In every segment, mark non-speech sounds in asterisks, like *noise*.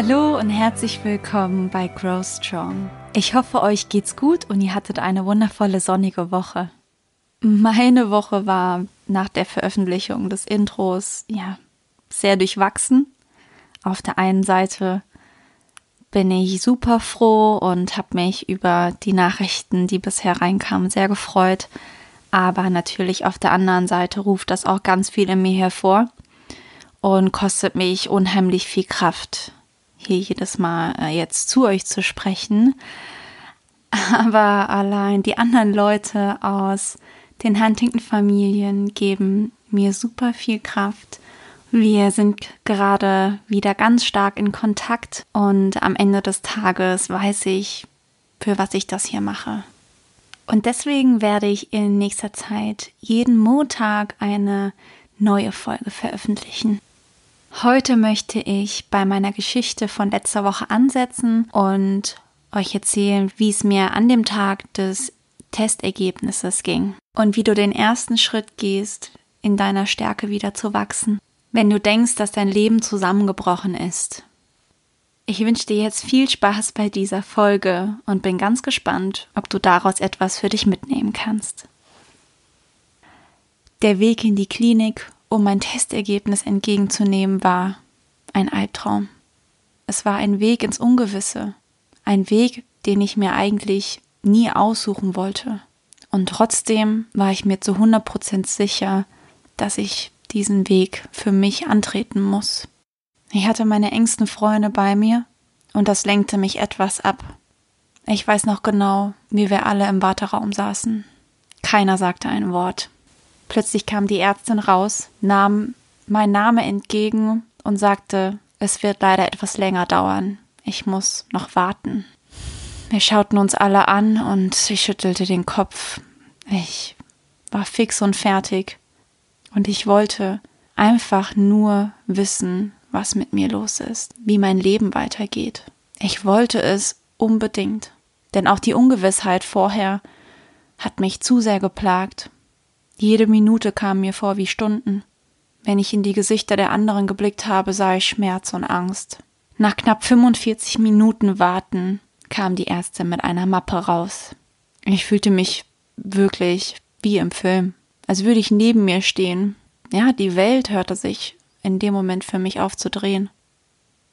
Hallo und herzlich willkommen bei Grow Strong. Ich hoffe, euch geht's gut und ihr hattet eine wundervolle sonnige Woche. Meine Woche war nach der Veröffentlichung des Intros ja sehr durchwachsen. Auf der einen Seite bin ich super froh und habe mich über die Nachrichten, die bisher reinkamen, sehr gefreut. Aber natürlich auf der anderen Seite ruft das auch ganz viel in mir hervor und kostet mich unheimlich viel Kraft, hier jedes Mal äh, jetzt zu euch zu sprechen. *laughs* Aber allein die anderen Leute aus den Huntington-Familien geben mir super viel Kraft. Wir sind gerade wieder ganz stark in Kontakt und am Ende des Tages weiß ich, für was ich das hier mache. Und deswegen werde ich in nächster Zeit jeden Montag eine neue Folge veröffentlichen. Heute möchte ich bei meiner Geschichte von letzter Woche ansetzen und euch erzählen, wie es mir an dem Tag des Testergebnisses ging und wie du den ersten Schritt gehst, in deiner Stärke wieder zu wachsen, wenn du denkst, dass dein Leben zusammengebrochen ist. Ich wünsche dir jetzt viel Spaß bei dieser Folge und bin ganz gespannt, ob du daraus etwas für dich mitnehmen kannst. Der Weg in die Klinik, um mein Testergebnis entgegenzunehmen, war ein Albtraum. Es war ein Weg ins Ungewisse, ein Weg, den ich mir eigentlich nie aussuchen wollte. Und trotzdem war ich mir zu 100% sicher, dass ich diesen Weg für mich antreten muss. Ich hatte meine engsten Freunde bei mir und das lenkte mich etwas ab. Ich weiß noch genau, wie wir alle im Warteraum saßen. Keiner sagte ein Wort. Plötzlich kam die Ärztin raus, nahm mein Name entgegen und sagte, es wird leider etwas länger dauern. Ich muss noch warten. Wir schauten uns alle an und ich schüttelte den Kopf. Ich war fix und fertig. Und ich wollte einfach nur wissen, was mit mir los ist, wie mein Leben weitergeht. Ich wollte es unbedingt. Denn auch die Ungewissheit vorher hat mich zu sehr geplagt. Jede Minute kam mir vor wie Stunden. Wenn ich in die Gesichter der anderen geblickt habe, sah ich Schmerz und Angst. Nach knapp 45 Minuten Warten kam die Ärztin mit einer Mappe raus. Ich fühlte mich wirklich wie im Film, als würde ich neben mir stehen. Ja, die Welt hörte sich in dem Moment für mich aufzudrehen.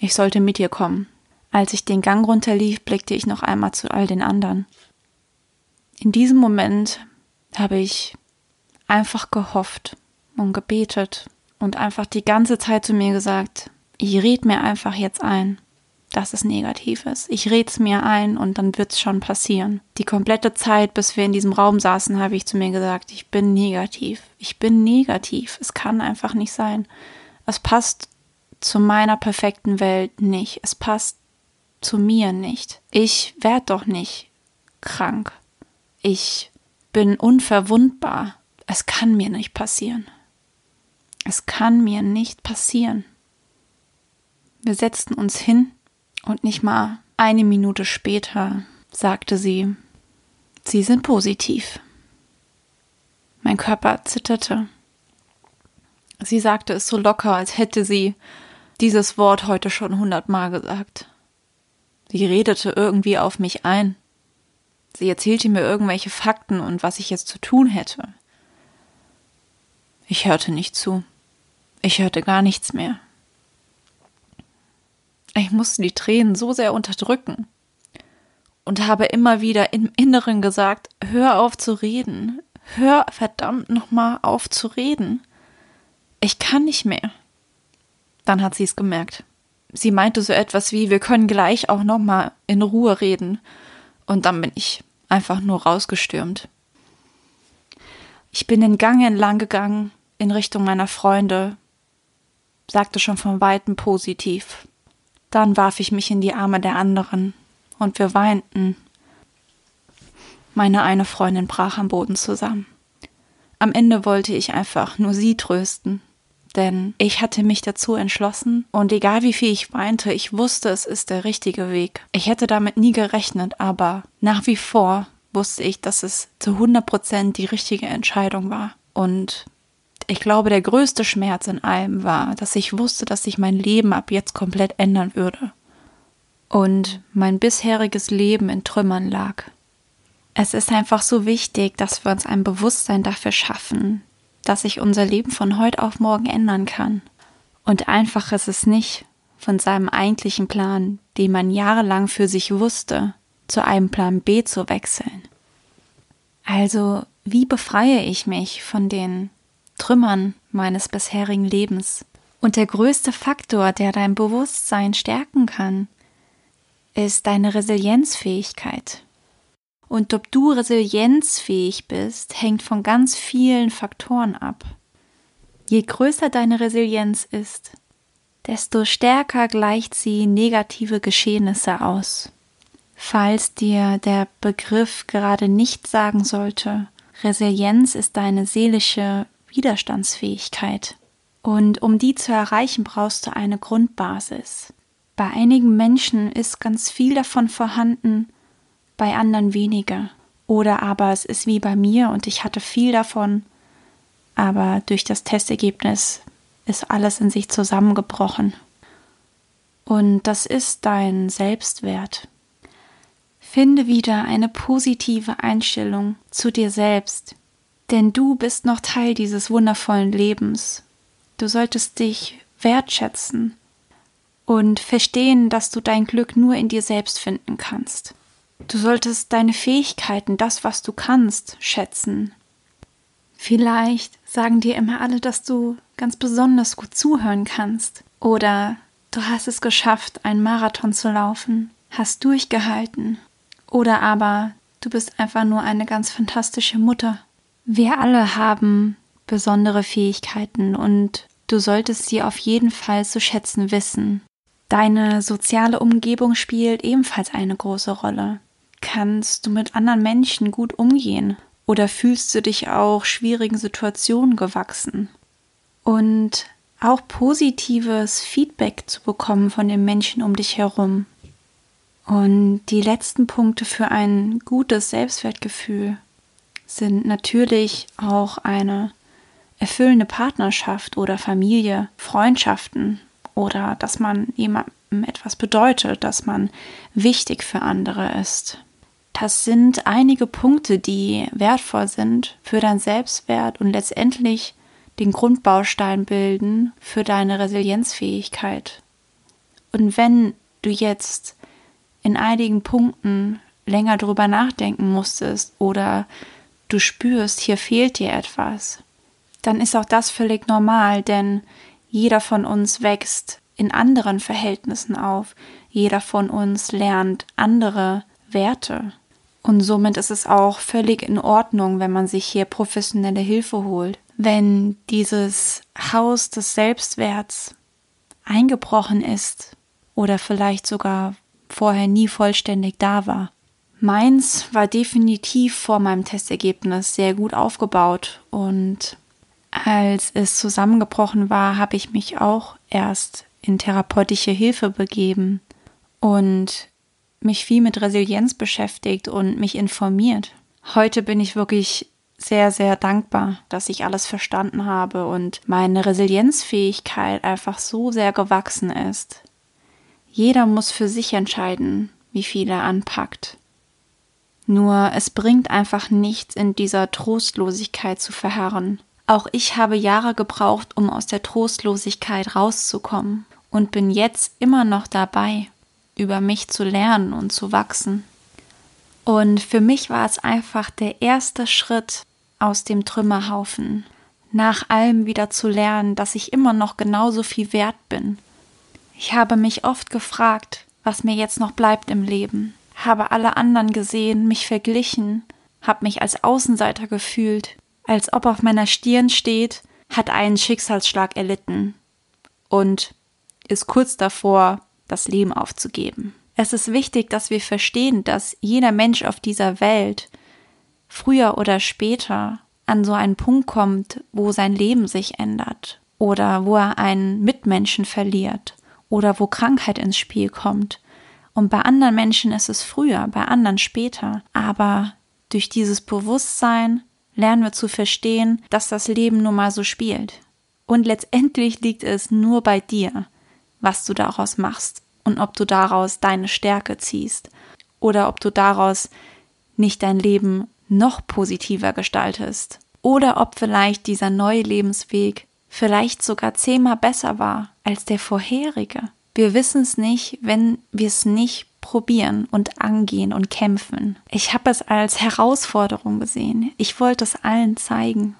Ich sollte mit ihr kommen. Als ich den Gang runterlief, blickte ich noch einmal zu all den anderen. In diesem Moment habe ich einfach gehofft und gebetet und einfach die ganze Zeit zu mir gesagt, ich red mir einfach jetzt ein, dass es negativ ist. Ich red's mir ein und dann wird's schon passieren. Die komplette Zeit, bis wir in diesem Raum saßen, habe ich zu mir gesagt, ich bin negativ. Ich bin negativ. Es kann einfach nicht sein. Es passt zu meiner perfekten Welt nicht. Es passt zu mir nicht. Ich werde doch nicht krank. Ich bin unverwundbar. Es kann mir nicht passieren. Es kann mir nicht passieren. Wir setzten uns hin und nicht mal eine Minute später sagte sie, Sie sind positiv. Mein Körper zitterte. Sie sagte es so locker, als hätte sie dieses Wort heute schon hundertmal gesagt. Sie redete irgendwie auf mich ein. Sie erzählte mir irgendwelche Fakten und was ich jetzt zu tun hätte. Ich hörte nicht zu. Ich hörte gar nichts mehr. Ich musste die Tränen so sehr unterdrücken und habe immer wieder im Inneren gesagt, hör auf zu reden, hör verdammt nochmal auf zu reden. Ich kann nicht mehr. Dann hat sie es gemerkt. Sie meinte so etwas wie, wir können gleich auch nochmal in Ruhe reden. Und dann bin ich einfach nur rausgestürmt. Ich bin den Gang entlang gegangen in Richtung meiner Freunde, sagte schon von weitem positiv. Dann warf ich mich in die Arme der anderen und wir weinten. Meine eine Freundin brach am Boden zusammen. Am Ende wollte ich einfach nur sie trösten, denn ich hatte mich dazu entschlossen und egal wie viel ich weinte, ich wusste, es ist der richtige Weg. Ich hätte damit nie gerechnet, aber nach wie vor wusste ich, dass es zu 100 Prozent die richtige Entscheidung war. Und ich glaube, der größte Schmerz in allem war, dass ich wusste, dass sich mein Leben ab jetzt komplett ändern würde. und mein bisheriges Leben in Trümmern lag. Es ist einfach so wichtig, dass wir uns ein Bewusstsein dafür schaffen, dass sich unser Leben von heute auf morgen ändern kann. Und einfach ist es nicht, von seinem eigentlichen Plan, den man jahrelang für sich wusste, zu einem Plan B zu wechseln. Also, wie befreie ich mich von den Trümmern meines bisherigen Lebens? Und der größte Faktor, der dein Bewusstsein stärken kann, ist deine Resilienzfähigkeit. Und ob du resilienzfähig bist, hängt von ganz vielen Faktoren ab. Je größer deine Resilienz ist, desto stärker gleicht sie negative Geschehnisse aus. Falls dir der Begriff gerade nicht sagen sollte, Resilienz ist deine seelische Widerstandsfähigkeit. Und um die zu erreichen, brauchst du eine Grundbasis. Bei einigen Menschen ist ganz viel davon vorhanden, bei anderen weniger. Oder aber es ist wie bei mir und ich hatte viel davon, aber durch das Testergebnis ist alles in sich zusammengebrochen. Und das ist dein Selbstwert. Finde wieder eine positive Einstellung zu dir selbst, denn du bist noch Teil dieses wundervollen Lebens. Du solltest dich wertschätzen und verstehen, dass du dein Glück nur in dir selbst finden kannst. Du solltest deine Fähigkeiten, das, was du kannst, schätzen. Vielleicht sagen dir immer alle, dass du ganz besonders gut zuhören kannst. Oder du hast es geschafft, einen Marathon zu laufen, hast durchgehalten. Oder aber du bist einfach nur eine ganz fantastische Mutter. Wir alle haben besondere Fähigkeiten und du solltest sie auf jeden Fall zu schätzen wissen. Deine soziale Umgebung spielt ebenfalls eine große Rolle. Kannst du mit anderen Menschen gut umgehen? Oder fühlst du dich auch schwierigen Situationen gewachsen? Und auch positives Feedback zu bekommen von den Menschen um dich herum. Und die letzten Punkte für ein gutes Selbstwertgefühl sind natürlich auch eine erfüllende Partnerschaft oder Familie, Freundschaften oder dass man jemandem etwas bedeutet, dass man wichtig für andere ist. Das sind einige Punkte, die wertvoll sind für dein Selbstwert und letztendlich den Grundbaustein bilden für deine Resilienzfähigkeit. Und wenn du jetzt in einigen Punkten länger drüber nachdenken musstest oder du spürst, hier fehlt dir etwas, dann ist auch das völlig normal, denn jeder von uns wächst in anderen Verhältnissen auf, jeder von uns lernt andere Werte. Und somit ist es auch völlig in Ordnung, wenn man sich hier professionelle Hilfe holt. Wenn dieses Haus des Selbstwerts eingebrochen ist oder vielleicht sogar vorher nie vollständig da war. Meins war definitiv vor meinem Testergebnis sehr gut aufgebaut und als es zusammengebrochen war, habe ich mich auch erst in therapeutische Hilfe begeben und mich viel mit Resilienz beschäftigt und mich informiert. Heute bin ich wirklich sehr, sehr dankbar, dass ich alles verstanden habe und meine Resilienzfähigkeit einfach so sehr gewachsen ist. Jeder muss für sich entscheiden, wie viel er anpackt. Nur es bringt einfach nichts, in dieser Trostlosigkeit zu verharren. Auch ich habe Jahre gebraucht, um aus der Trostlosigkeit rauszukommen und bin jetzt immer noch dabei, über mich zu lernen und zu wachsen. Und für mich war es einfach der erste Schritt aus dem Trümmerhaufen, nach allem wieder zu lernen, dass ich immer noch genauso viel wert bin ich habe mich oft gefragt, was mir jetzt noch bleibt im Leben, habe alle anderen gesehen, mich verglichen, habe mich als Außenseiter gefühlt, als ob auf meiner Stirn steht, hat einen Schicksalsschlag erlitten und ist kurz davor, das Leben aufzugeben. Es ist wichtig, dass wir verstehen, dass jeder Mensch auf dieser Welt früher oder später an so einen Punkt kommt, wo sein Leben sich ändert oder wo er einen Mitmenschen verliert oder wo Krankheit ins Spiel kommt. Und bei anderen Menschen ist es früher, bei anderen später. Aber durch dieses Bewusstsein lernen wir zu verstehen, dass das Leben nun mal so spielt. Und letztendlich liegt es nur bei dir, was du daraus machst und ob du daraus deine Stärke ziehst oder ob du daraus nicht dein Leben noch positiver gestaltest oder ob vielleicht dieser neue Lebensweg vielleicht sogar zehnmal besser war als der vorherige. Wir wissen es nicht, wenn wir es nicht probieren und angehen und kämpfen. Ich habe es als Herausforderung gesehen. Ich wollte es allen zeigen,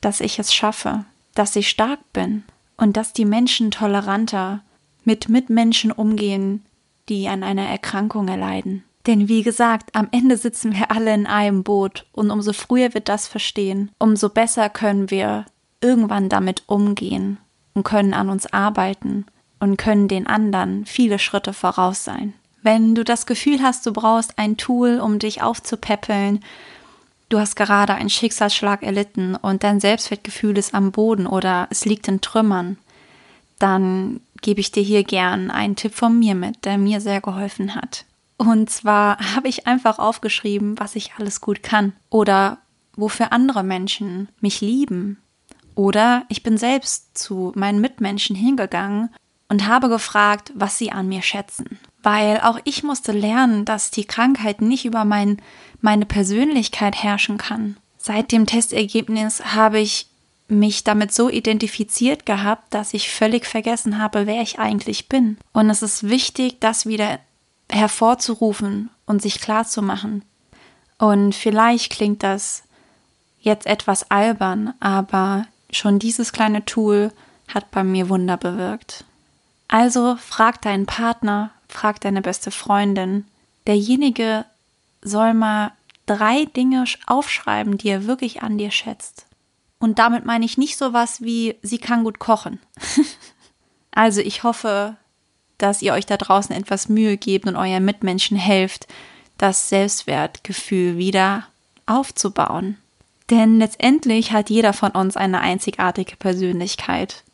dass ich es schaffe, dass ich stark bin und dass die Menschen toleranter mit Mitmenschen umgehen, die an einer Erkrankung erleiden. Denn wie gesagt, am Ende sitzen wir alle in einem Boot und umso früher wir das verstehen, umso besser können wir irgendwann damit umgehen und können an uns arbeiten und können den anderen viele Schritte voraus sein. Wenn du das Gefühl hast, du brauchst ein Tool, um dich aufzupäppeln, du hast gerade einen Schicksalsschlag erlitten und dein Selbstwertgefühl ist am Boden oder es liegt in Trümmern, dann gebe ich dir hier gern einen Tipp von mir mit, der mir sehr geholfen hat. Und zwar *laughs* habe ich einfach aufgeschrieben, was ich alles gut kann oder wofür andere Menschen mich lieben. Oder ich bin selbst zu meinen Mitmenschen hingegangen und habe gefragt, was sie an mir schätzen. Weil auch ich musste lernen, dass die Krankheit nicht über mein, meine Persönlichkeit herrschen kann. Seit dem Testergebnis habe ich mich damit so identifiziert gehabt, dass ich völlig vergessen habe, wer ich eigentlich bin. Und es ist wichtig, das wieder hervorzurufen und sich klar zu machen. Und vielleicht klingt das jetzt etwas albern, aber schon dieses kleine Tool hat bei mir Wunder bewirkt. Also frag deinen Partner, frag deine beste Freundin. Derjenige soll mal drei Dinge aufschreiben, die er wirklich an dir schätzt. Und damit meine ich nicht sowas wie, sie kann gut kochen. *laughs* also ich hoffe, dass ihr euch da draußen etwas Mühe gebt und euren Mitmenschen helft, das Selbstwertgefühl wieder aufzubauen. Denn letztendlich hat jeder von uns eine einzigartige Persönlichkeit.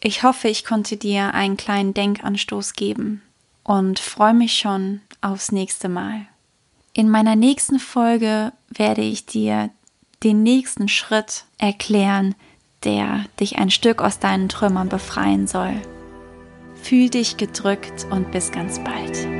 Ich hoffe, ich konnte dir einen kleinen Denkanstoß geben und freue mich schon aufs nächste Mal. In meiner nächsten Folge werde ich dir den nächsten Schritt erklären, der dich ein Stück aus deinen Trümmern befreien soll. Fühl dich gedrückt und bis ganz bald.